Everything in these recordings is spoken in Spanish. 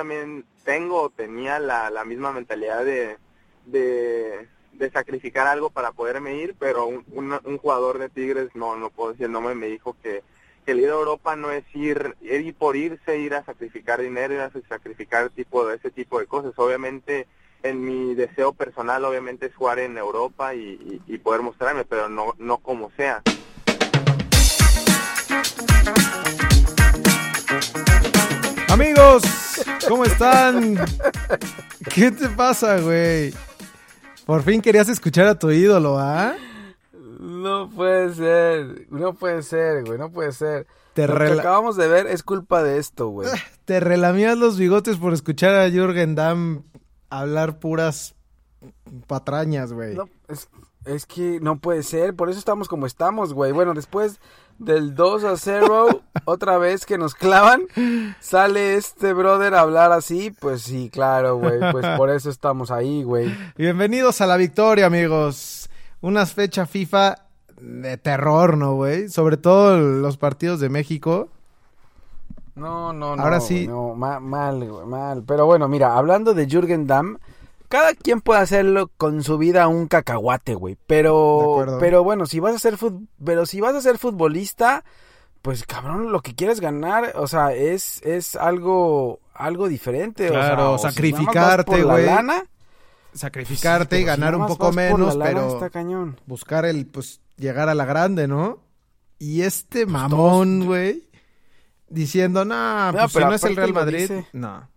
también tengo tenía la, misma mentalidad de, de, sacrificar algo para poderme ir, pero un, un, jugador de Tigres, no, no puedo decir el nombre, me dijo que, el ir a Europa no es ir, ir por irse, ir a sacrificar dinero, ir a sacrificar tipo de ese tipo de cosas. Obviamente, en mi deseo personal, obviamente es jugar en Europa y, y, y poder mostrarme, pero no, no como sea. Amigos, ¿cómo están? ¿Qué te pasa, güey? Por fin querías escuchar a tu ídolo, ¿ah? No puede ser, no puede ser, güey, no puede ser. Te Lo que acabamos de ver es culpa de esto, güey. Te relamías los bigotes por escuchar a Jürgen Damm hablar puras patrañas, güey. No, es, es que no puede ser, por eso estamos como estamos, güey. Bueno, después del 2 a 0, otra vez que nos clavan, sale este brother a hablar así, pues sí, claro, güey, pues por eso estamos ahí, güey. Bienvenidos a la victoria, amigos. Una fecha FIFA de terror, ¿no, güey? Sobre todo los partidos de México. No, no, no. Ahora sí. No, ma- mal, güey, mal. Pero bueno, mira, hablando de Jürgen Damm, cada quien puede hacerlo con su vida un cacahuate, güey. Pero, pero bueno, si vas a ser fut- pero si vas a ser futbolista, pues cabrón, lo que quieres ganar, o sea, es, es algo, algo diferente. o sea, Claro, si sacrificarte, la güey. lana, Sacrificarte y si ganar un poco menos, la lana, pero está cañón. buscar el, pues, llegar a la grande, ¿no? Y este mamón, güey, diciendo, nah, No, pues si pero no es el Real Madrid, no.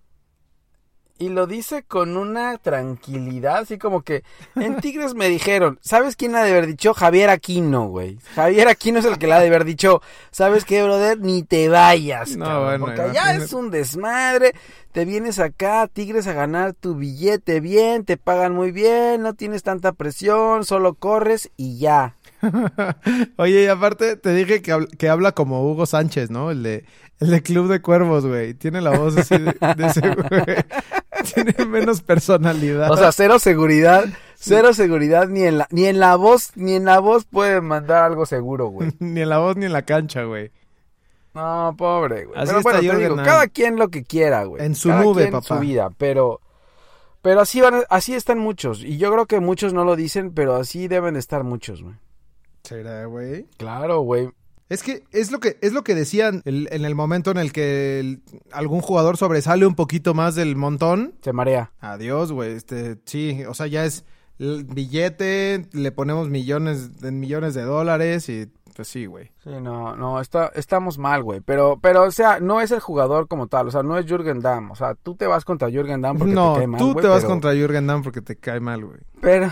Y lo dice con una tranquilidad, así como que en Tigres me dijeron, ¿sabes quién la ha de haber dicho? Javier Aquino, güey. Javier Aquino es el que la ha de haber dicho, ¿sabes qué, brother? Ni te vayas, No, cabrón, bueno, porque allá imagínate. es un desmadre, te vienes acá, Tigres, a ganar tu billete bien, te pagan muy bien, no tienes tanta presión, solo corres y ya. Oye, y aparte te dije que, habl- que habla como Hugo Sánchez, ¿no? El de, el de Club de Cuervos, güey. Tiene la voz así de, de ese güey. Tiene menos personalidad. O sea, cero seguridad, cero seguridad ni en la, ni en la voz, ni en la voz puede mandar algo seguro, güey. ni en la voz ni en la cancha, güey. No, pobre, güey. Así Pero bueno, te digo, cada quien lo que quiera, güey. En su Cada nube, quien papá. su vida, pero pero así van, así están muchos y yo creo que muchos no lo dicen, pero así deben de estar muchos, güey. ¿Será, güey? Claro, güey. Es que es lo que es lo que decían el- en el momento en el que el- algún jugador sobresale un poquito más del montón. Se marea. Adiós, güey. Este, sí, o sea, ya es el billete, le ponemos millones de millones de dólares y pues sí, güey. Sí, no, no, está, estamos mal, güey. Pero, pero, o sea, no es el jugador como tal, o sea, no es Jürgen Damm. O sea, tú te vas contra Jürgen Damm porque No, te cae mal, tú güey, te vas pero- contra Jürgen Damm porque te cae mal, güey. Pero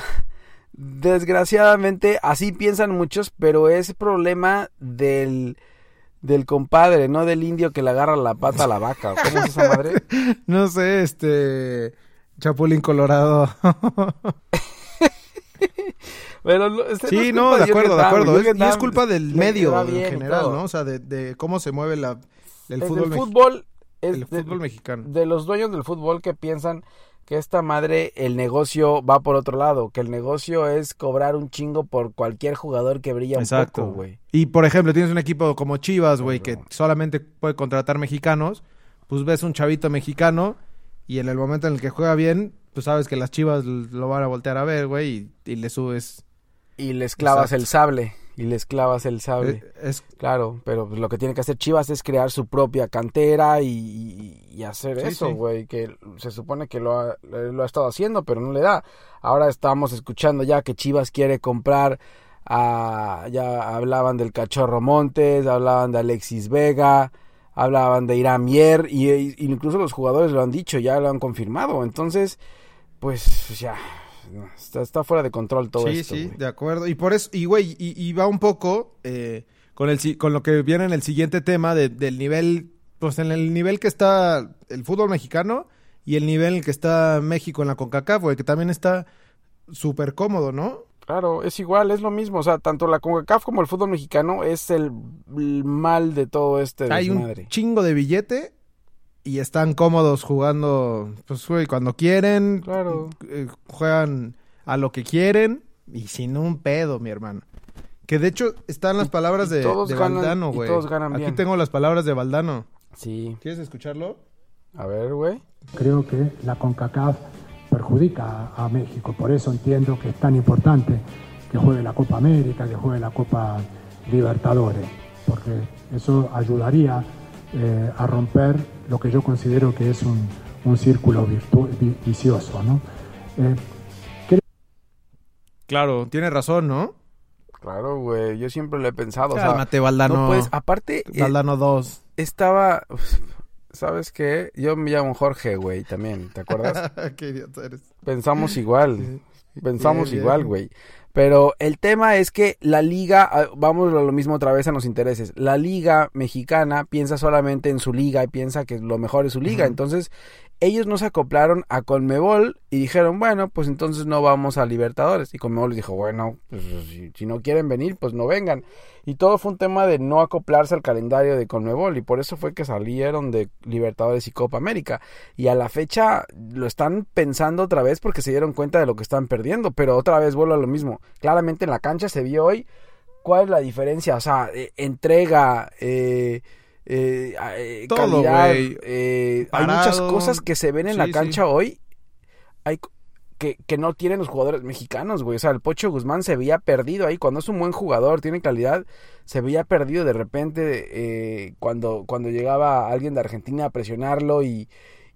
desgraciadamente así piensan muchos, pero es problema del del compadre, no del indio que le agarra la pata a la vaca. ¿Cómo es esa madre? No sé, este Chapulín Colorado. Pero este sí, es no, de acuerdo, de acuerdo. Es- y es culpa del medio en general. ¿no? O sea, de, de cómo se mueve la, el Es fútbol, del mex- fútbol es el de, fútbol mexicano. de los dueños del fútbol que piensan que esta madre, el negocio va por otro lado, que el negocio es cobrar un chingo por cualquier jugador que brilla un poco, güey. Y por ejemplo, tienes un equipo como Chivas, güey, que solamente puede contratar mexicanos, pues ves un chavito mexicano y en el momento en el que juega bien, pues sabes que las Chivas lo van a voltear a ver, güey, y, y le subes. Y les clavas Exacto. el sable, y les clavas el sable. Eh, Es, Claro, pero pues, lo que tiene que hacer Chivas es crear su propia cantera y, y- hacer Sí, eso, sí. güey, que se supone que lo ha, lo ha estado haciendo, pero no le da. Ahora estamos escuchando ya que Chivas quiere comprar a, ya hablaban del Cachorro Montes, hablaban de Alexis Vega, hablaban de Irán Mier, y, y- incluso los jugadores lo han dicho, ya lo han confirmado, entonces, pues ya, está, está fuera de control todo sí, esto. sí, güey. de acuerdo. Y por eso, y güey, y, y va un poco eh, con el con lo que viene en el siguiente tema de- del nivel, pues en el nivel que está el fútbol mexicano y el nivel en el que está México en la CONCACAF, güey, que también está súper cómodo, ¿no? Claro, es igual, es lo mismo. O sea, tanto la CONCACAF como el fútbol mexicano es el, el mal de todo este Hay un desmadre. chingo de billete y están cómodos jugando, pues, güey, cuando quieren. Claro. eh, juegan a lo que quieren y sin un pedo, mi hermano. Que de hecho están las Y- palabras y de, todos de ganan- Valdano, y güey. todos ganan Aquí bien. tengo las palabras de Valdano. Sí. ¿Quieres escucharlo? A ver, güey. creo que la CONCACAF perjudica a, México. Por eso entiendo que es tan importante que juegue la Copa América, que juegue la Copa Libertadores, porque eso ayudaría eh, a romper lo que yo considero que es un, círculo vicioso. ¿no? Eh, claro, tiene razón, ¿no? Claro, güey, yo siempre lo he pensado. Cálmate, o Valdano. No puedes, aparte... Eh, Valdano 2. Estaba... ¿Sabes qué? Yo me llamo Jorge, güey, también, ¿te acuerdas? qué idiota eres. Pensamos igual. Pensamos igual, güey. Pero el tema es que la liga, ah, vamos a lo mismo otra vez a los intereses, la liga mexicana piensa solamente en su liga y piensa que lo mejor es su liga. Entonces, ellos no se acoplaron a Conmebol y dijeron, bueno, pues entonces no vamos a Libertadores. Y Conmebol les dijo, bueno, pues si, no quieren venir, pues no vengan. Y todo fue un tema de no acoplarse al calendario de Conmebol y por eso fue que salieron de Libertadores y Copa América. Y a la fecha lo están pensando otra vez porque se dieron cuenta de lo que están perdiendo, pero otra vez vuelvo a lo mismo. Claramente en la cancha se vio hoy cuál es la diferencia, o sea, eh, entrega, eh eh, eh calidad. Hay muchas cosas que se ven en la cancha hoy hay, que, que, no tienen los jugadores mexicanos, güey. O sea, el Pocho Guzmán se veía perdido ahí. Cuando es un buen jugador, tiene calidad, se veía perdido de repente cuando, cuando llegaba alguien de Argentina a presionarlo y,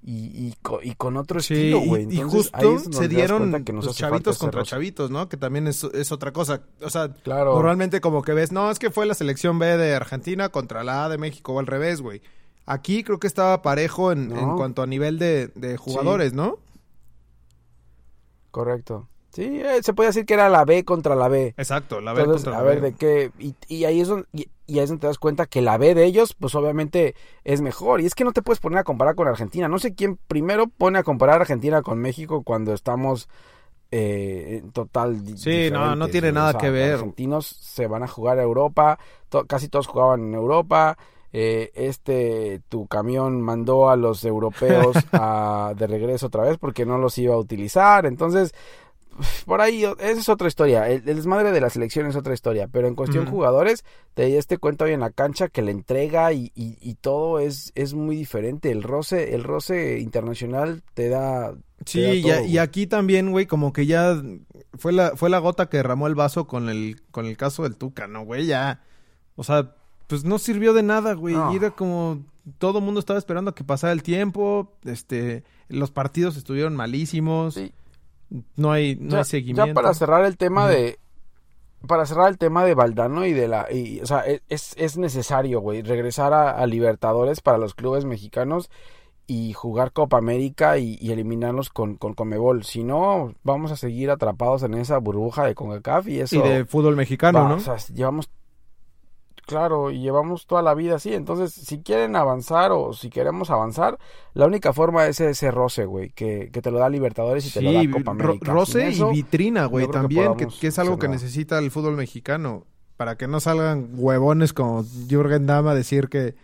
y, y, con otro estilo, güey. y justo se dieron los chavitos contra chavitos, ¿no? Que también es, es, otra cosa. O sea, normalmente como que ves, no, es que fue la selección B de Argentina contra la A de México o al revés, güey. Aquí creo que estaba parejo en, en cuanto a nivel de, de jugadores, ¿no? Correcto. Sí, eh, se puede decir que era la B contra la B. Exacto, la B contra la B. A ver, de qué. Y, ahí es donde, y, ahí es donde te das cuenta que la B de ellos, pues obviamente es mejor. Y es que no te puedes poner a comparar con Argentina. No sé quién primero pone a comparar Argentina con México cuando estamos eh, en total. Sí, no, no tiene nada que ver. Los argentinos se van a jugar a Europa. casi todos jugaban en Europa. Eh, este tu camión mandó a los europeos a, de regreso otra vez porque no los iba a utilizar. Entonces, por ahí, esa es otra historia. El, desmadre de la selección es otra historia. Pero en cuestión jugadores, te este cuento hoy en la cancha que la entrega y, y, todo es, es muy diferente. El roce, el roce internacional te da. sí, y, aquí también, güey, como que ya fue la, fue la gota que derramó el vaso con el, con el caso del Tuca, ¿no, güey? Ya. O sea, pues no sirvió de nada, güey. Y era como. Todo el mundo estaba esperando a que pasara el tiempo. Este. Los partidos estuvieron malísimos. Sí no hay, no hay seguimiento. Ya para cerrar el tema de. Para cerrar el tema de Valdano y de la. Y, o sea, e, es, es necesario, güey, regresar a, Libertadores para los clubes mexicanos y jugar Copa América y, eliminarlos con, con Comebol. Si no, vamos a seguir atrapados en esa burbuja de CONCACAF y eso. Y de fútbol mexicano, ¿no? O sea, llevamos Claro, y llevamos toda la vida así. Entonces, si quieren avanzar o si queremos avanzar, la única forma es ese roce, güey, que, que te lo da Libertadores y te lo da Copa América. roce y vitrina, güey, también, que, es algo que necesita el fútbol mexicano. Para que no salgan huevones como Jürgen Dama a decir que...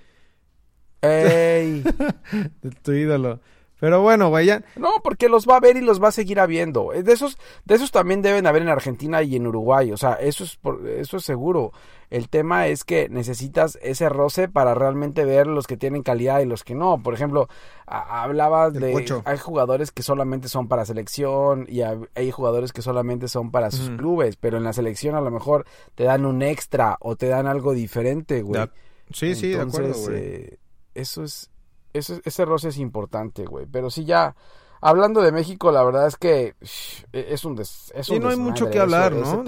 ¡Ey! de tu ídolo. Pero bueno, güey, No, porque los va a ver y los va a seguir habiendo. De esos, de esos también deben haber en Argentina y en Uruguay. O sea, eso es, por, eso es seguro. El tema es que necesitas ese roce para realmente ver los que tienen calidad y los que no. Por ejemplo, hablabas de... Hay jugadores que solamente son para selección y hay jugadores que solamente son para sus clubes. Pero en la selección a lo mejor te dan un extra o te dan algo diferente, güey. Sí, sí, de acuerdo, güey. Eh, eso es ese roce es importante, güey. Pero sí, ya. Hablando de México, la verdad es que e, es un des, es sí, no hay mucho que hablar, ¿no?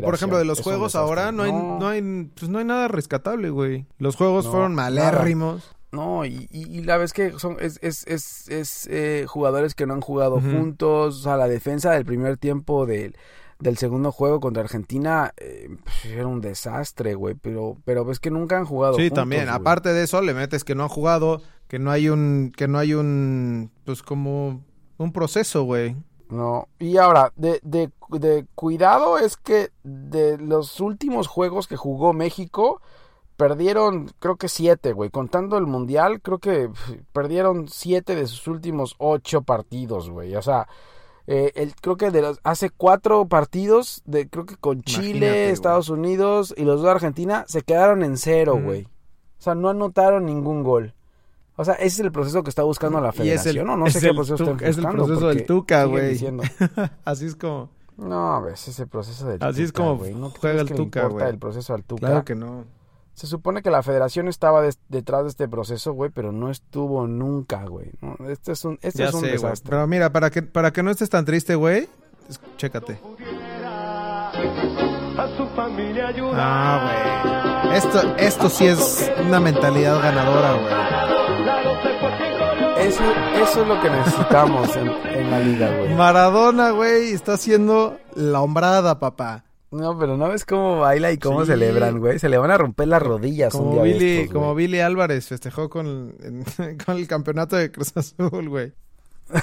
por ejemplo, de los juegos ahora no hay, no. hay, pues no hay nada rescatable, güey. Los juegos fueron malérrimos. No, y, y, la vez que son es, es, es, es eh, jugadores que no han jugado juntos, o sea, la defensa del primer tiempo del, del segundo juego contra Argentina eh, pues, era un desastre, güey, pero pero ves que nunca han jugado Sí, también, aparte de eso le metes que no han jugado, que no hay un, que no hay un, pues como un proceso, güey. No, y ahora, de, de, de cuidado es que de los últimos juegos que jugó México, perdieron creo que siete, güey. Contando el Mundial, creo que perdieron siete de sus últimos ocho partidos, güey. O sea, eh, el, creo que de los, hace cuatro partidos, de, creo que con Chile, Estados Unidos y los dos de Argentina, se quedaron en cero, güey. O sea, no anotaron ningún gol. O sea, ese es el proceso que está buscando la el- federación, no es sé qué proceso tu- estén es el buscando, proceso del Tuca, güey. Así es como... No, ves, ese proceso del Así es Tuca, como güey. ¿No juega el Tuca, importa güey. el proceso al Tuca? Claro que no. Se supone que la federación estaba detrás de este proceso, güey, pero no estuvo nunca, güey. ¿no? Este es un, este es un sé, desastre. Pero mira, para que, para que no estés tan triste, güey, chécate. Ah, güey. Esto, esto sí es una mentalidad ganadora, güey. Eso, eso es lo que necesitamos en, en la liga, güey. Maradona, güey, está haciendo la hombrada, papá. No, pero no ves cómo baila y cómo Sí. celebran, güey. Se le van a romper las rodillas un Como día de Billy, estos, como. Billy Álvarez festejó con, en- con el campeonato de Cruz Azul, güey.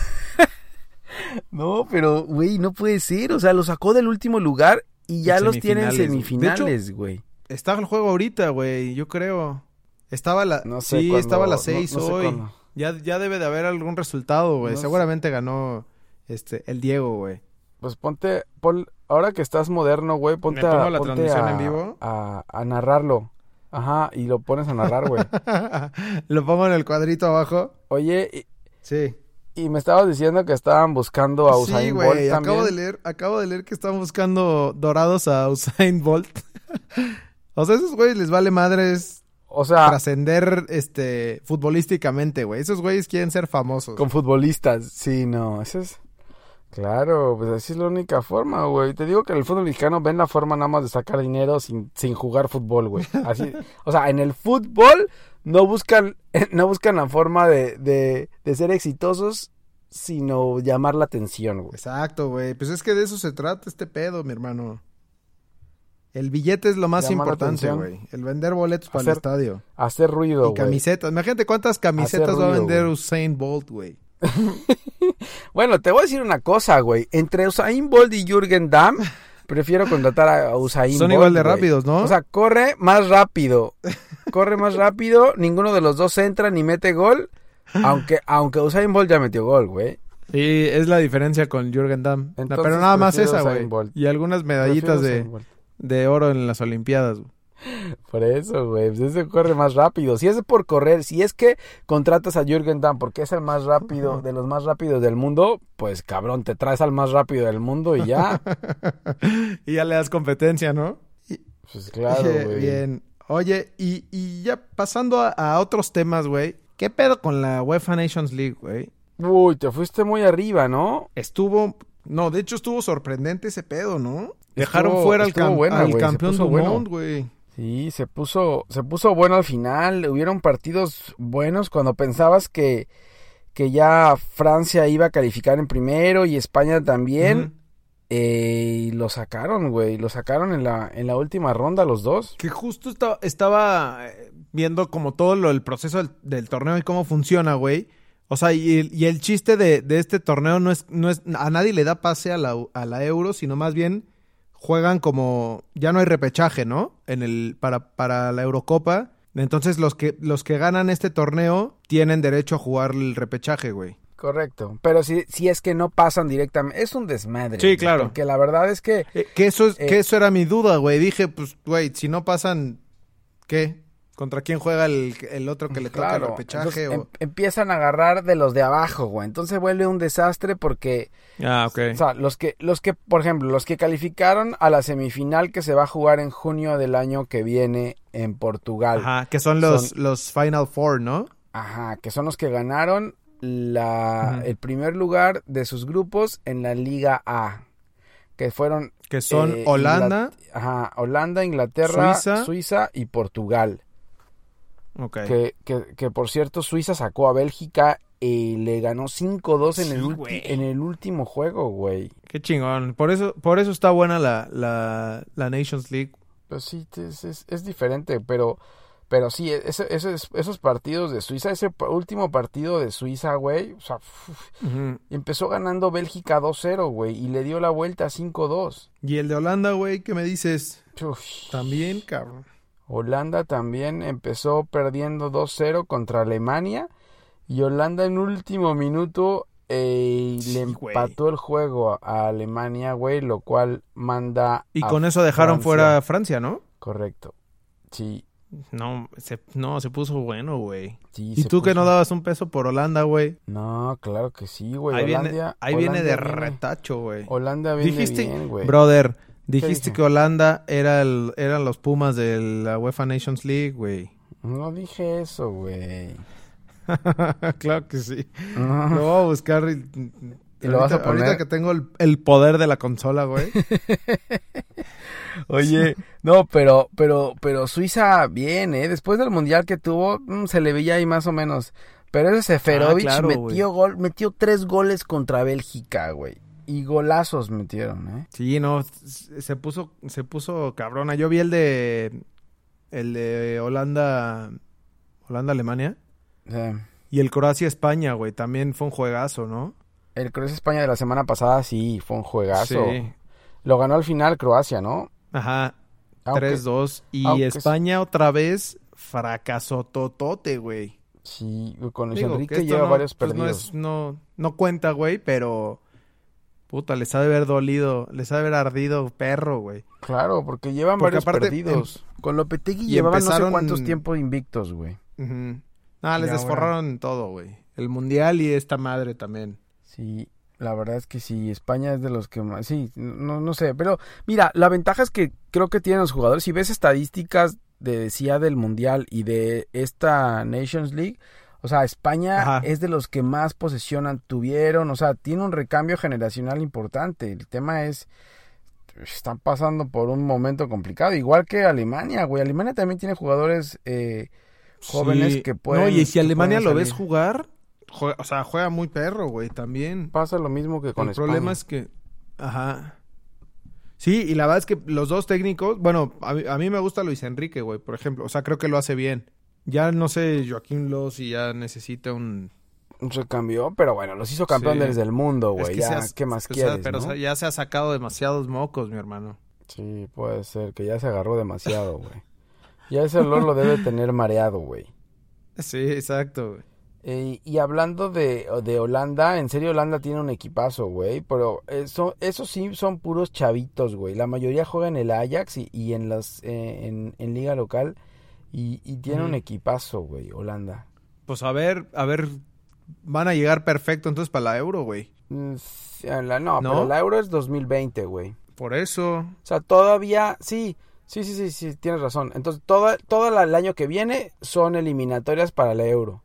No, pero, güey, no puede ser. O sea, lo sacó del último lugar y ya los tiene en semifinales, güey. Está el juego ahorita, güey, yo creo. Estaba la, No sé sí, estaba a las seis no hoy. Ya, ya debe de haber algún resultado, güey. Sé. Seguramente ganó este el Diego, güey. Pues ponte, pon- ahora que estás moderno, güey, ponte, ¿Me pongo a, la ponte transmisión a, en vivo? A, a narrarlo. Ajá, y lo pones a narrar, güey. Lo pongo en el cuadrito abajo. Oye, Sí. y, y me estabas diciendo que estaban buscando a Sí, Usain Bolt güey. también. Acabo de leer, acabo de leer que están buscando dorados a Usain Bolt. o sea, esos güeyes les vale madres O sea, trascender este futbolísticamente, güey. Esos güeyes quieren ser famosos. con futbolistas. Sí, no, eso es... Claro, pues así es la única forma, güey. Te digo que en el fútbol mexicano ven la forma nada más de sacar dinero sin, sin jugar fútbol, güey. Así, o sea, en el fútbol no buscan, no buscan la forma de, de, de ser exitosos, sino llamar la atención, güey. Exacto, güey. Pues es que de eso se trata este pedo, mi hermano. El billete es lo más Llamar importante, güey. El vender boletos para el estadio. Hacer ruido, Y güey. camisetas. Imagínate cuántas camisetas va a vender. Usain Bolt, güey. Bueno, te voy a decir una cosa, güey. Entre Usain Bolt y Jürgen Damm, prefiero contratar a Usain Son Bolt, igual de güey. rápidos, ¿no? O sea, corre más rápido. Corre más rápido, ninguno de los dos entra ni mete gol. Aunque, aunque Usain Bolt ya metió gol, güey. Sí, es la diferencia con Jürgen Damm. Entonces, pero nada más esa, güey. Y algunas medallitas de, de oro en las Olimpiadas. güey. Por eso, güey. Pues ese corre más rápido. Si es por correr, si es que contratas a Jürgen Damm porque es el más rápido, de los más rápidos del mundo, pues cabrón, te traes al más rápido del mundo y ya. y ya le das competencia, ¿no? Pues claro, güey. Bien. Oye, y, y ya pasando a, a otros temas, güey. ¿Qué pedo con la UEFA Nations League, güey? Uy, te fuiste muy arriba, ¿no? Estuvo... No, de hecho estuvo sorprendente ese pedo, ¿no? Dejaron Estuvo- fuera al, cam- buena, al campeón del mundo, güey. Sí, se puso, se puso bueno al final. Hubieron partidos buenos cuando pensabas que, que ya Francia iba a calificar en primero y España también. Eh, y lo sacaron, güey. Lo sacaron en la, en la última ronda los dos. Que justo estaba, estaba eh, viendo como todo lo, el proceso del, del torneo y cómo funciona, güey. O sea, y, el- y el chiste de, de este torneo no es, no es, a nadie le da pase a la, a la euro, sino más bien juegan como, ya no hay repechaje, ¿no? En el, para, para la Eurocopa. Entonces los que, los que ganan este torneo tienen derecho a jugar el repechaje, güey. Correcto. Pero si, si es que no pasan directamente, es un desmadre. Sí, claro. Porque la verdad es que Eh, que eso es, Eh. que eso era mi duda, güey. Dije, pues, güey, si no pasan, ¿qué? ¿Contra quién juega el, el otro que le toca el repechaje? entonces, o... em- empiezan a agarrar de los de abajo, güey. Entonces vuelve un desastre porque, Ah, ok. o sea, los que, los que, por ejemplo, los que calificaron a la semifinal que se va a jugar en junio del año que viene en Portugal. Ajá, Ajá, que son los, Son- los Final Four, ¿no? que son los que ganaron la, el primer lugar de sus grupos en la Liga A. Que fueron Que son Eh, Holanda. ajá, Holanda, Inglaterra, Suiza. Suiza y Portugal. Ok. Que, que, que, por cierto, Suiza sacó a Bélgica y le ganó 5-2 en, el Sí, en el último juego, güey. Qué chingón. Por eso, por eso está buena la, la, la Nations League. Pues sí, es, es, es diferente, pero, pero sí, ese- esos, esos partidos de Suiza, ese último partido de Suiza, güey, o sea, uf, empezó ganando Bélgica 2-0, güey, y le dio la vuelta 5-2. Y el de Holanda, güey, ¿qué me dices? Uf. También, cabrón. Holanda también empezó perdiendo 2-0 contra Alemania y Holanda en último minuto eh, Sí, le empató el juego a, Alemania, güey, lo cual manda Y a con eso dejaron Francia. fuera a Francia, ¿no? Correcto. Sí. No, se, no, se puso bueno, güey. Sí, ¿Y tú que no dabas un peso por Holanda, güey? No, claro que sí, güey. Ahí viene, Holanda- ahí viene de viene- retacho, güey. Holanda viene Dijiste, bien, güey. brother, dijiste que Holanda era el, eran los Pumas de la UEFA Nations League, güey. No dije eso, güey. claro que sí. No. Lo voy a buscar y, ¿Y lo vas a ahorita- ahorita poner? que tengo el, el poder de la consola, güey. Oye, no, pero, pero, pero Suiza bien, ¿eh? Después del mundial que tuvo, mm, se le veía ahí más o menos. Pero ese Seferovic Ah, claro, metió gol, metió tres goles contra Bélgica, güey. Y golazos metieron, ¿eh? Sí, no, se puso, se puso cabrona. Yo vi el de, el de Holanda, Holanda Alemania Eh, y el Croacia España, güey. También fue un juegazo, ¿no? el Croacia España de la semana pasada sí, fue un juegazo. Sí. Lo ganó al final Croacia, ¿no? Ajá. Aunque- 3-2 y España otra vez fracasó totote, güey. Sí, con Luis Digo, Enrique lleva no, varios pues, no, perdidos. es- no, no cuenta, güey, pero puta, les ha de haber dolido, les ha de haber ardido perro, güey. Claro, porque llevan Porque varios aparte, perdidos. Con Lopetegui y llevaban no sé empezaron- cuántos tiempos invictos, güey. Ah, les desforraron todo, güey. El mundial y esta madre también. Sí, la verdad es que sí, España es de los que más, sí, no, no sé, pero mira, la ventaja es que creo que tienen los jugadores, si ves estadísticas de decía del Mundial y de esta Nations League, o sea, España Ajá. es de los que más posesión tuvieron, o sea, tiene un recambio generacional importante, el tema es, están pasando por un momento complicado, igual que Alemania, güey, Alemania también tiene jugadores eh, jóvenes Sí. que pueden... No, y si Alemania lo ves jugar, juega- o sea, juega muy perro, güey, también. Pasa lo mismo que con el España. problema es que, ajá. Sí, y la verdad es que los dos técnicos, bueno, a mí, a mí me gusta Luis Enrique, güey, por ejemplo, o sea, creo que lo hace bien. Ya no sé Joaquín Lowe si ya necesita un... Se cambió, pero bueno, los hizo campeones Sí. del mundo, Es güey. que ya, has- ¿qué más sea, quieres, Pero no? ya se ha sacado demasiados mocos, mi hermano. Sí, puede ser, que ya se agarró demasiado, güey. Ya ese olor lo debe tener mareado, güey. Sí, exacto, güey. Eh, y hablando de, de Holanda, en serio Holanda tiene un equipazo, güey, pero eso, eso sí son puros chavitos, güey. La mayoría juega en el Ajax y, y en las eh, en, en liga local y, y tiene un equipazo, güey, Holanda. Pues a ver, a ver, van a llegar perfecto entonces para la Euro, güey. Mm, la- no, ¿No? pero la Euro es 2020, güey. Por eso. O sea, todavía, sí, sí, sí, sí, sí, tienes razón. Entonces, todo, todo la- el año que viene son eliminatorias para la Euro.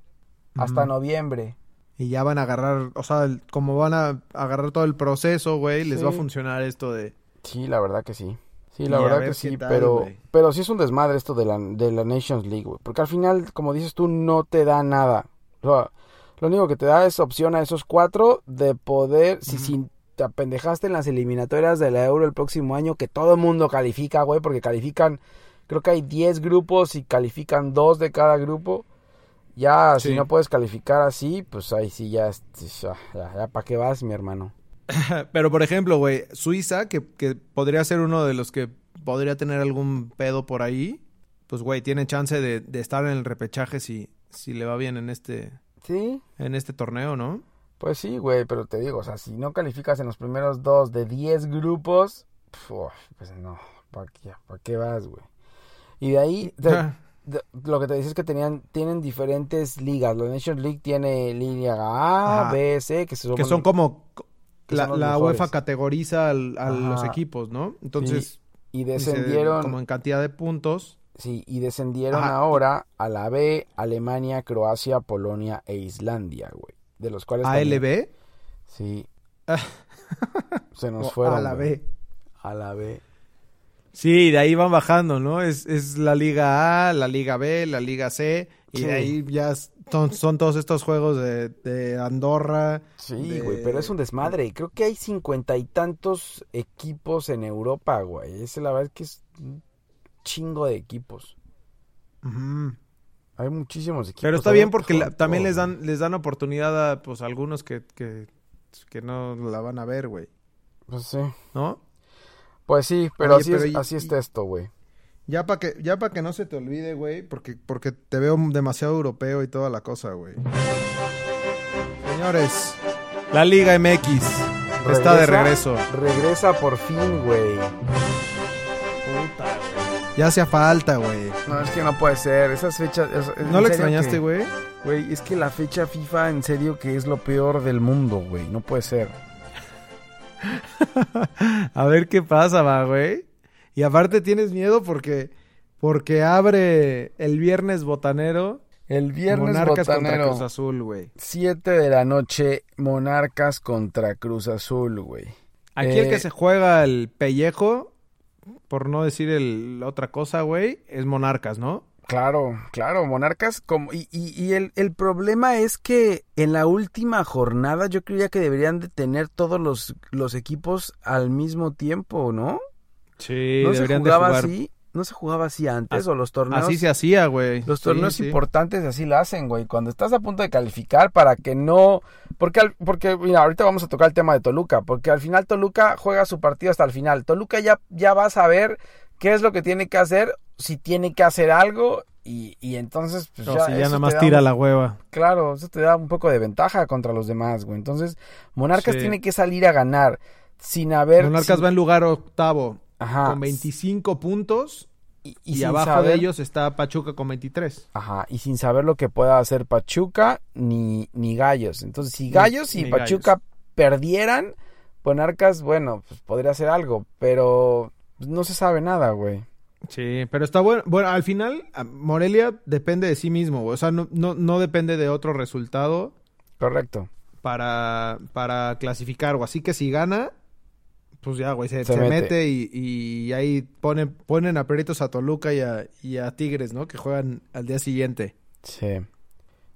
Hasta noviembre. Y ya van a agarrar, o sea, el- como van a agarrar todo el proceso, güey, les va a funcionar esto de... Sí, la verdad que sí. Sí, la verdad ver que sí, tal, pero, pero sí es un desmadre esto de la, de la Nations League, güey. Porque al final, como dices tú, no te da nada. O sea, lo único que te da es opción a esos cuatro de poder, si, si te apendejaste en las eliminatorias de la Euro el próximo año, que todo el mundo califica, güey, porque califican, creo que hay 10 grupos y califican dos de cada grupo. Ya, si no puedes calificar así, pues ahí sí ya, ya, ya, ya ¿para qué vas, mi hermano? Pero, por ejemplo, güey, Suiza, que, que podría ser uno de los que podría tener algún pedo por ahí, pues, güey, tiene chance de, de estar en el repechaje si, si le va bien en este, Sí, en este torneo, ¿no? Pues sí, güey, pero te digo, o sea, si no calificas en los primeros dos de 10 grupos, pf, pues no, ¿para qué, pa' qué vas, güey? Y de ahí, de- de- lo que te decía es que tenían, tienen diferentes ligas. La Nations League tiene liga A, Ajá. B, C, que se que son como... La, la. UEFA categoriza al- a los equipos, ¿no? Entonces, Y descendieron, como en cantidad de puntos. sí, y descendieron Ajá. ahora a la B, Alemania, Croacia, Polonia e Islandia, güey. De los cuales también- ALB Sí. Ah. se nos o fueron. a la güey. B. A la B. Sí, de ahí van bajando, ¿no? Es, es la Liga A, la Liga B, la Liga C, y Sí. de ahí ya son, son todos estos juegos de, de Andorra. Sí, de- güey, pero es un desmadre. Creo que hay cincuenta y tantos equipos en Europa, güey. Ese la verdad es que es un chingo de equipos. Hay muchísimos equipos. Pero está bien porque la- también les dan les dan oportunidad a pues algunos que, que, que no la van a ver, güey, Pues sí. ¿no? Pues sí, pero Oye, así, pero es, y- así está esto, güey. Ya para que ya para que no se te olvide, güey, porque porque te veo demasiado europeo y toda la cosa, güey. Señores, la Liga MX está de regreso. Regresa por fin, güey. Puta, güey. Ya hacía falta, güey. No, es que no puede ser. Esas fechas. es- es- ¿No serio extrañaste, güey? Güey, es que la fecha FIFA, en serio, que es lo peor del mundo, güey. No puede ser. A ver qué pasa, va, güey. Y aparte tienes miedo porque porque abre el viernes botanero El viernes Monarcas contra Cruz Azul, güey. 7 de la noche, Monarcas contra Cruz Azul, güey. Aquí el Eh, que se juega el pellejo, por no decir el otra cosa, güey, es Monarcas, ¿no? Claro, claro, Monarcas como y, y, y el, el problema es que en la última jornada yo creía que deberían de tener todos los, los equipos al mismo tiempo, ¿no? Sí, no se de jugaba así, no se jugaba así antes o los torneos Así se hacía, güey. Los torneos sí. importantes así lo hacen, güey. Cuando estás a punto de calificar para que no... Porque, al- porque mira, ahorita vamos a tocar el tema de Toluca. Porque al final Toluca juega su partido hasta el final. Toluca ya, ya va a saber qué es lo que tiene que hacer, si tiene que hacer algo. Y, y entonces, pues ya, si ya nada más tira un- la hueva. Claro, eso te da un poco de ventaja contra los demás, güey. Entonces, Monarcas Sí. tiene que salir a ganar sin haber... Monarcas sin- va en lugar octavo Ajá. con 25 puntos Y, abajo saber- de ellos está Pachuca con 23. Ajá, y sin saber lo que pueda hacer Pachuca ni, ni Gallos. Entonces, si Gallos y ni Pachuca perdieran, Monarcas, bueno, pues podría hacer algo, pero pues, no se sabe nada, güey. Sí, pero está bueno. Bueno, al final, a- Morelia depende de sí mismo, güey. O sea, no, no, no depende de otro resultado Correcto. para, para clasificar, o Así que si gana, pues ya, güey, se, Se se mete. mete, y, y ahí ponen, ponen a a Toluca y a, y a Tigres, ¿no? Que juegan al día siguiente. Sí.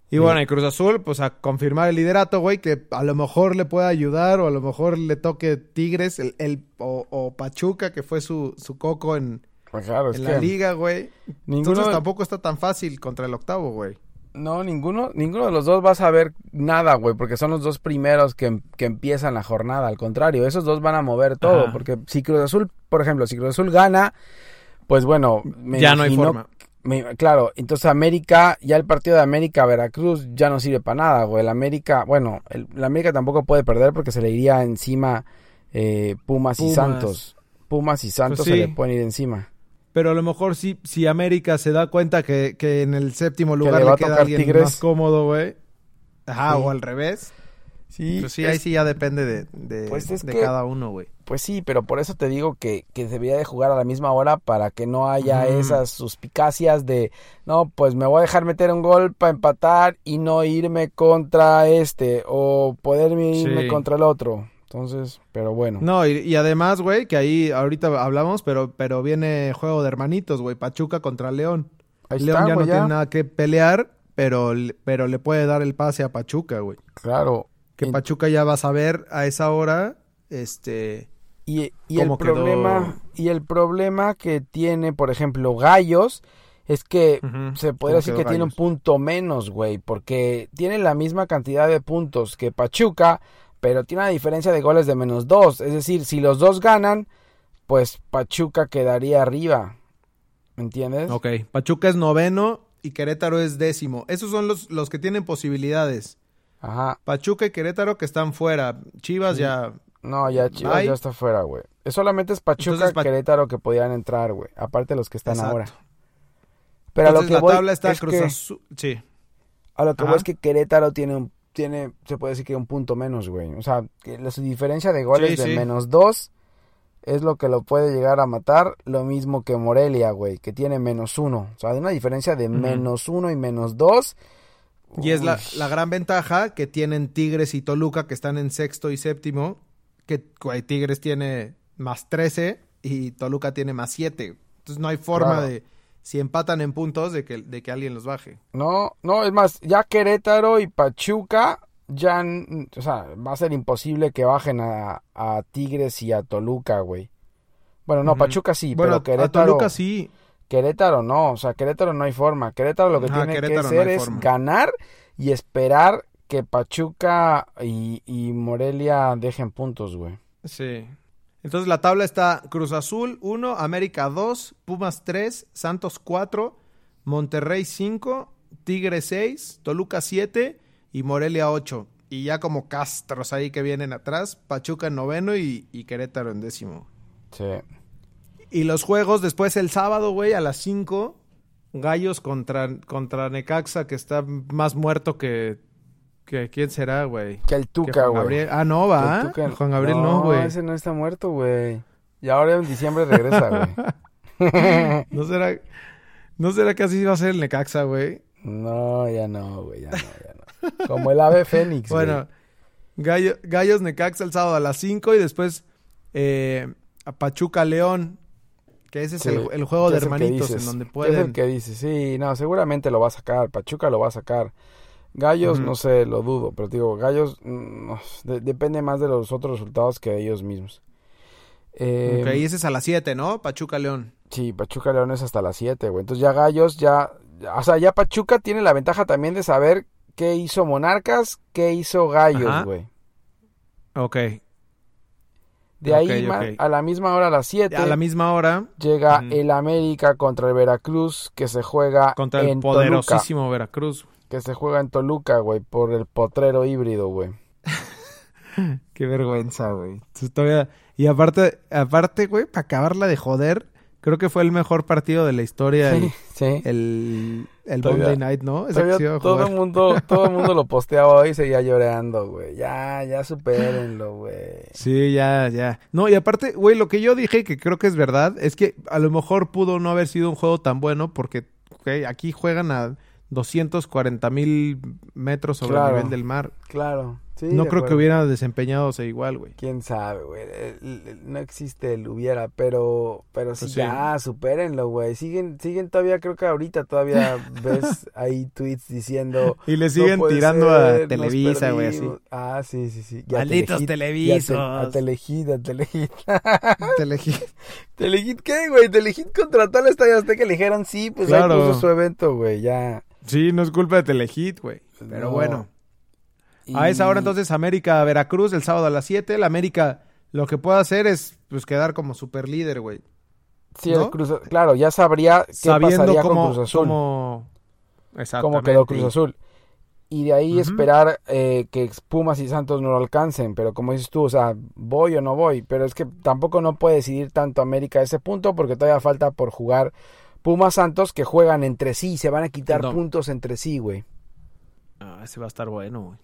Y Sí. bueno, y Cruz Azul, pues a confirmar el liderato, güey, que a lo mejor le pueda ayudar o a lo mejor le toque Tigres el, el- o, o Pachuca, que fue su, su coco en, Pues claro, en que la liga, güey. ninguno, Entonces tampoco está tan fácil contra el octavo, güey. No, ninguno, ninguno de los dos va a saber nada, güey, porque son los dos primeros que, que empiezan la jornada. Al contrario, esos dos van a mover todo, Ajá. porque si Cruz Azul, por ejemplo, si Cruz Azul gana, pues bueno, me ya no hay forma. Me- claro, entonces América, ya el partido de América-Veracruz ya no sirve para nada, güey. El América, bueno, el, el América tampoco puede perder porque se le iría encima eh, Pumas, y. Santos. Pumas y Santos Pues se sí. le pueden ir encima. Pero a lo mejor sí, si América se da cuenta que, que en el séptimo lugar le le, a queda alguien Tigres. más cómodo, güey. Ajá, Sí. o al revés. Sí, Pues sí, ahí sí ya depende de, de, Pues es de que- cada uno, güey. Pues sí, pero por eso te digo que, que debería de jugar a la misma hora para que no haya Ujú. esas suspicacias de, no, pues me voy a dejar meter un gol para empatar y no irme contra este o poderme irme Sí. contra el otro. Entonces, pero bueno. No, y, y además, güey, que ahí ahorita hablamos, pero, pero viene juego de hermanitos, güey. Pachuca contra León. Ahí León está, ya no tiene nada que pelear, pero, pero le puede dar el pase a Pachuca, güey. Claro. Que Y- Pachuca ya va a saber a esa hora, este... Y, y el quedó. problema y el problema que tiene, por ejemplo, Gallos es que se podría decir que tiene un punto menos, güey, porque tiene la misma cantidad de puntos que Pachuca, pero tiene una diferencia de goles de menos dos. Es decir, si los dos ganan, pues Pachuca quedaría arriba. ¿Me entiendes? Ok, Pachuca es noveno y Querétaro es décimo. Esos son los, los que tienen posibilidades. Ajá. Pachuca y Querétaro que están fuera. Chivas Sí. ya... No, ya Chivas Bye. ya está fuera, güey. Solamente es Pachuca y Querétaro que podían entrar, güey. Aparte de los que están Exacto. ahora. Pero a lo que la voy tabla está es que-. Sí. A lo que Ajá. voy es que Querétaro tiene un, tiene, se puede decir que un punto menos, güey. O sea, que la su diferencia de goles Sí, de sí. menos dos es lo que lo puede llegar a matar. Lo mismo que Morelia, güey, que tiene menos uno. O sea, hay una diferencia de menos uno y menos dos. Y es la, la gran ventaja que tienen Tigres y Toluca que están en sexto y séptimo. Que güey, Tigres tiene más 13 y Toluca tiene más 7. Entonces no hay forma Claro. de, si empatan en puntos, de que, de que alguien los baje. No, no, es más, ya Querétaro y Pachuca ya, o sea, va a ser imposible que bajen a, a Tigres y a Toluca, güey. Bueno, no. Pachuca sí, bueno, pero a Querétaro... Toluca sí. Querétaro no, o sea, Querétaro no hay forma. Querétaro lo que Ajá, tiene Querétaro que hacer es forma. ganar y esperar que Pachuca y, y Morelia dejen puntos, güey. Sí. Entonces la tabla está Cruz Azul 1, América 2, Pumas 3, Santos 4, Monterrey 5, Tigre 6, Toluca 7 y Morelia 8. Y ya como castros ahí que vienen atrás, Pachuca en noveno y, y Querétaro en décimo. Sí. Y los juegos después el sábado, güey, a las 5. Gallos contra, contra Necaxa, que está más muerto que. Que ¿Quién será, güey? Que el Tuca, güey. Ah, no, va. Que el Tuca- Juan Gabriel no, güey. ese no está muerto, güey. Y ahora en diciembre regresa, güey. ¿No será, ¿No será que así va a ser el Necaxa, güey? No, ya no, güey, ya no, ya no. Como el ave fénix, güey. Bueno, Gallo- Gallos Necaxa el sábado a las 5 y después eh, a Pachuca León, que ese es el, el juego ¿qué de hermanitos en donde ¿Qué es pueden. el que dices? Sí, no, seguramente lo va a sacar. Pachuca lo va a sacar. Gallos, Ujú. no sé, lo dudo. Pero digo, Gallos mm, no, de- depende más de los otros resultados que de ellos mismos. Eh, Ok, y ese es a las 7, ¿no? Pachuca León. Sí, Pachuca León es hasta las 7, güey. Entonces ya Gallos, ya... O sea, ya Pachuca tiene la ventaja también de saber qué hizo Monarcas, qué hizo Gallos, Ajá. güey. Ok. De ahí Ok, ma- ok. a la misma hora, a las 7, A la misma hora, llega Ujú. el América contra el Veracruz, que se juega contra el en Toluca. poderosísimo Veracruz. Que se juega en Toluca, güey, por el potrero híbrido, güey. Qué vergüenza, güey. Todavía- Y aparte, aparte, güey, para acabarla de joder, creo que fue el mejor partido de la historia Sí, el, sí. el, el Todavía- Monday Night, ¿no? Todavía todo el mundo, todo el mundo lo posteaba hoy y seguía llorando, güey. Ya, ya supérenlo, güey. Sí, ya, ya. No, y aparte, güey, lo que yo dije, que creo que es verdad, es que a lo mejor pudo no haber sido un juego tan bueno porque güey, aquí juegan a 240 mil metros sobre Claro. el nivel del mar. Claro. Sí, no creo que hubiera desempeñado igual, güey. Quién sabe, güey. El- No existe el hubiera, pero, pero sí, Pues sí. ya, supérenlo, güey. Siguen, siguen todavía, creo que ahorita todavía ves ahí tweets diciendo. Y le "No siguen tirando ser, a Televisa, güey, así. perdimos". Ah, sí, sí, sí. Malditos Telehit, Te- televisos. A Telehit, a Telehit. Te elegí. ¿Telehit qué, güey? Telehit contrató al Estadio Azteca y le dijeron, sí, pues Claro. ahí puso su evento, güey, ya. Sí, no es culpa de Telehit, güey. Pero No. bueno. Y- A esa hora entonces América Veracruz el sábado a las 7. La América lo que puede hacer es pues quedar como super líder, güey. Sí, el ¿no? Cruz- claro, ya sabría qué Sabiendo pasaría cómo, con Cruz Azul. cómo- cómo quedó Cruz Azul. Y de ahí esperar eh, que Pumas y Santos no lo alcancen. Pero como dices tú, o sea, voy o no voy. Pero es que tampoco no puede decidir tanto América a ese punto porque todavía falta por jugar Pumas Santos que juegan entre sí se van a quitar No. puntos entre sí, güey. Ah, ese va a estar bueno, güey.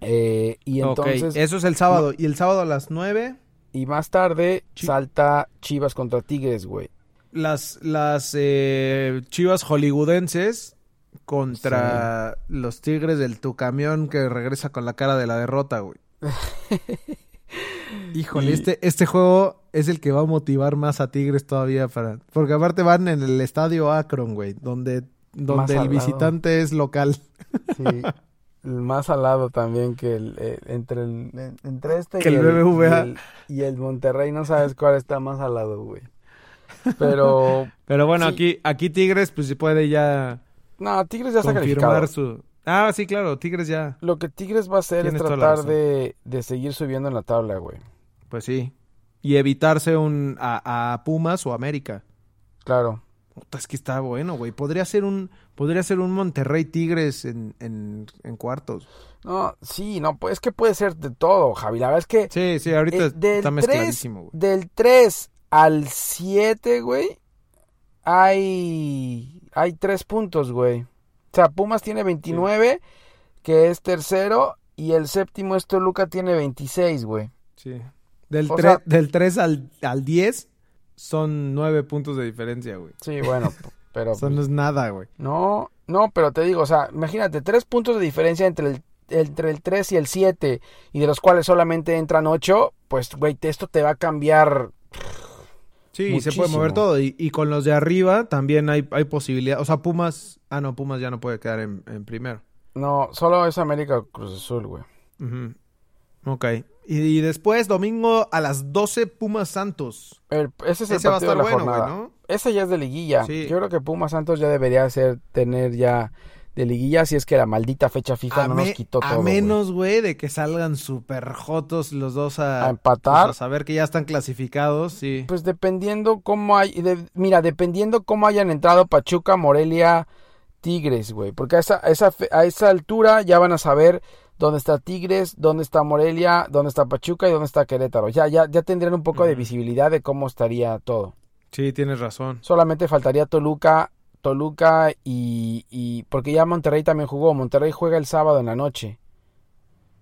Eh, y entonces, eso es el sábado. Y el sábado a las 9, y más tarde salta Chivas contra Tigres, güey. las, las eh, chivas hollywoodenses contra los tigres del tu camión que regresa con la cara de la derrota, güey. Híjole, Y- este, este juego es el que va a motivar más a Tigres todavía para. Porque aparte van en el estadio Akron, güey, donde, Más donde el visitante es local. Sí. el más al lado también que el, eh, entre el en- entre este Que y el BBVA. y el- y el Monterrey no sabes cuál está más al lado, güey. Pero Pero bueno, Sí. aquí, aquí Tigres, pues se puede ya no, Tigres ya está calificado. su. Ah, sí, claro, Tigres ya. Lo que Tigres va a hacer es Tienes tratar de, de seguir subiendo en la tabla, güey. Pues sí. Y evitarse un a, a Pumas o América. Claro. Puta, es que está bueno, güey. Podría ser un, podría ser un Monterrey Tigres en, en, en cuartos. No, sí, no, pues es que puede ser de todo, Javi. La verdad es que Sí, sí, ahorita eh, del está 3, mezcladísimo, güey. del 3 al 7, güey, hay hay 3 puntos, güey. O sea, Pumas tiene 29, que es tercero, y el séptimo es Toluca tiene 26, güey. Sí. Del, O 3, sea- del 3 al, al 10 son 9 puntos de diferencia, güey. Sí, bueno, pero Eso no es nada, güey. no, no, pero te digo, o sea, imagínate, 3 puntos de diferencia entre el entre el 3 y el 7, y de los cuales solamente entran 8, pues, güey, esto te va a cambiar Sí, se puede Muchísimo. mover todo. Y, y con los de arriba también hay, hay posibilidad. O sea, Pumas. Ah, no, Pumas ya no puede quedar en, en primero. No, solo es América Cruz Azul, güey. Ujú. Ok. Y, y después, domingo a las 12, Pumas Santos. El- ese es el Ese va a estar de la bueno, jornada. ¿no? Ese ya es de liguilla. Sí. Yo creo que Pumas Santos ya debería ser tener ya de liguilla si es que la maldita fecha FIFA a, no me- nos quitó a todo. güey. menos, güey, de que salgan súper jotos los dos a, A empatar. pues, a saber que ya están clasificados, sí. Pues dependiendo cómo hay, de- mira, dependiendo cómo hayan entrado Pachuca, Morelia, Tigres, güey, porque a esa, a a esa altura ya van a saber dónde está Tigres, dónde está Morelia, dónde está Pachuca y dónde está Querétaro. Ya, ya, ya tendrían un poco de visibilidad de cómo estaría todo. Sí, tienes razón. Solamente faltaría Toluca, Toluca y, y porque ya Monterrey también jugó. Monterrey juega el sábado en la noche.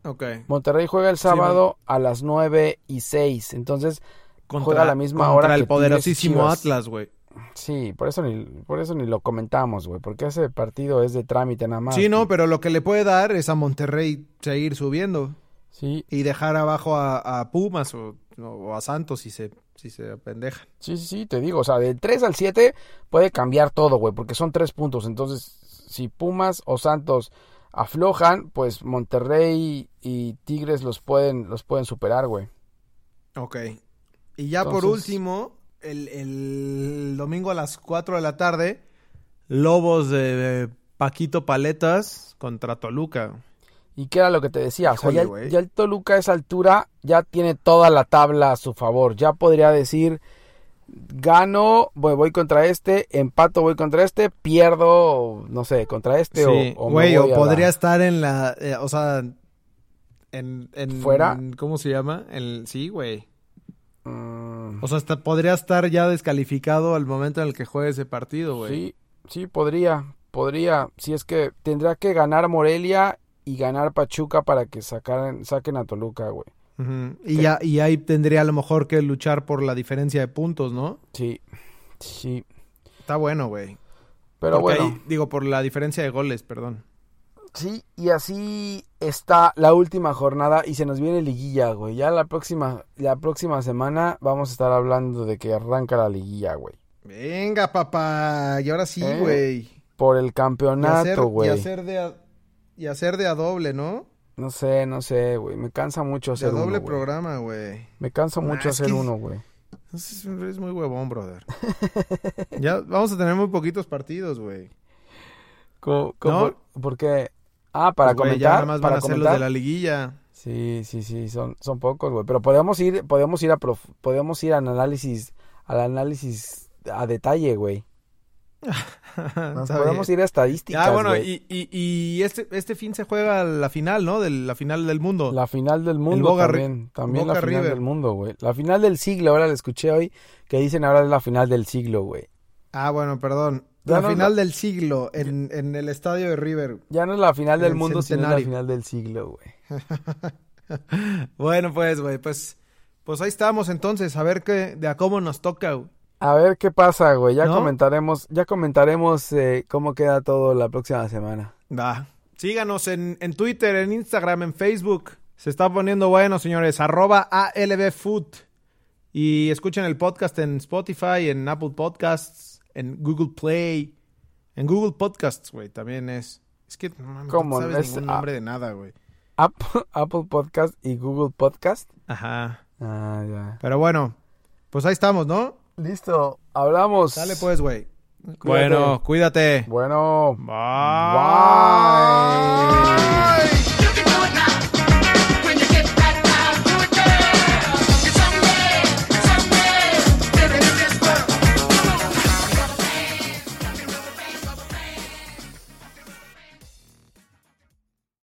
Ok. Monterrey juega el sábado a las 9 y 6. Entonces, juega a la misma hora Contra el que poderosísimo. Atlas, güey. Sí, por eso ni, por eso ni lo comentamos, güey. Porque ese partido es de trámite nada más. Sí, no, pero lo que le puede dar es a Monterrey seguir subiendo Sí, y dejar abajo a, a Pumas o, o a Santos si se, si se apendejan. sí, sí, sí, te digo. O sea, del 3 al 7 puede cambiar todo, güey. Porque son tres puntos. Entonces, si Pumas o Santos aflojan, pues Monterrey y Tigres los pueden, los pueden superar, güey. Ok. Y ya por último, el, el domingo a las 4 de la tarde, Lobos de Paquito Paletas contra Toluca. ¿Y qué era lo que te decía? O sea, ya, el- güey. ya el Toluca a esa altura ya tiene toda la tabla a su favor. Ya podría decir, gano, voy, voy contra este, empato, voy contra este, pierdo, no sé, contra este Sí, o, o me güey, o la- podría estar en la, eh, o sea, en, en- ¿Fuera? ¿Cómo se llama? En, sí, güey. Mm, O sea, hasta podría estar ya descalificado al momento en el que juegue ese partido, güey. sí, sí, podría, podría. Si es que tendrá que ganar Morelia y ganar Pachuca para que sacaran, saquen a Toluca, güey. Y ya, y ahí tendría a lo mejor que luchar por la diferencia de puntos, ¿no? Sí, sí. Está bueno, güey. Pero Porque bueno. ahí- digo, por la diferencia de goles, perdón. Sí, y así está la última jornada y se nos viene liguilla, güey. Ya la próxima, la próxima semana vamos a estar hablando de que arranca la liguilla, güey. Venga, papá. Y ahora sí, ¿Eh? güey. Por el y, hacer, campeonato, y güey. hacer de a, y hacer de a doble, ¿no? No sé, no sé, güey. Me cansa mucho De a hacer uno, doble güey. programa, güey. Me cansa Nah, mucho hacer que- uno, güey. Es, es muy huevón, brother. ya vamos a tener muy poquitos partidos, güey. ¿Cómo, cómo- ¿No? ¿Por qué? Ah, para Pues, ya comentar. nada más van para a ser los comentar. de la liguilla. Sí, sí, sí, son, son pocos, güey. Pero podemos ir, podemos ir a prof- podemos ir al análisis, al análisis a detalle, güey. Nos podemos ir a estadísticas, Ah, bueno, y, y, y este, este fin se juega la final, ¿no? De la final del mundo. La final del mundo también. También la final River. del mundo, güey. La final del siglo, ahora la escuché hoy, que dicen ahora es la final del siglo, güey. Ah, bueno, perdón. La no- final del siglo en, en el estadio de River. Ya no es la final del El mundo, sino es la final del siglo, güey. Bueno, pues, güey, pues, pues ahí estamos entonces, a ver qué, de a cómo nos toca, güey. A ver qué pasa, güey. Ya ¿No? comentaremos, ya comentaremos eh, cómo queda todo la próxima semana. Va. Síganos en, en Twitter, en Instagram, en Facebook. Se está poniendo bueno, señores. Arroba ALBFood. Y escuchen el podcast en Spotify, en Apple Podcasts, en Google Play. En Google Podcasts, güey, también es. Es que ¿Cómo? no sabes Es- ningún nombre de nada, güey. Apple, Apple Podcast y Google Podcast. Ajá. Ah, ya. Pero bueno, pues ahí estamos, ¿no? Listo, hablamos. Dale pues, güey. Bueno, cuídate. Bueno. Bye. Bye.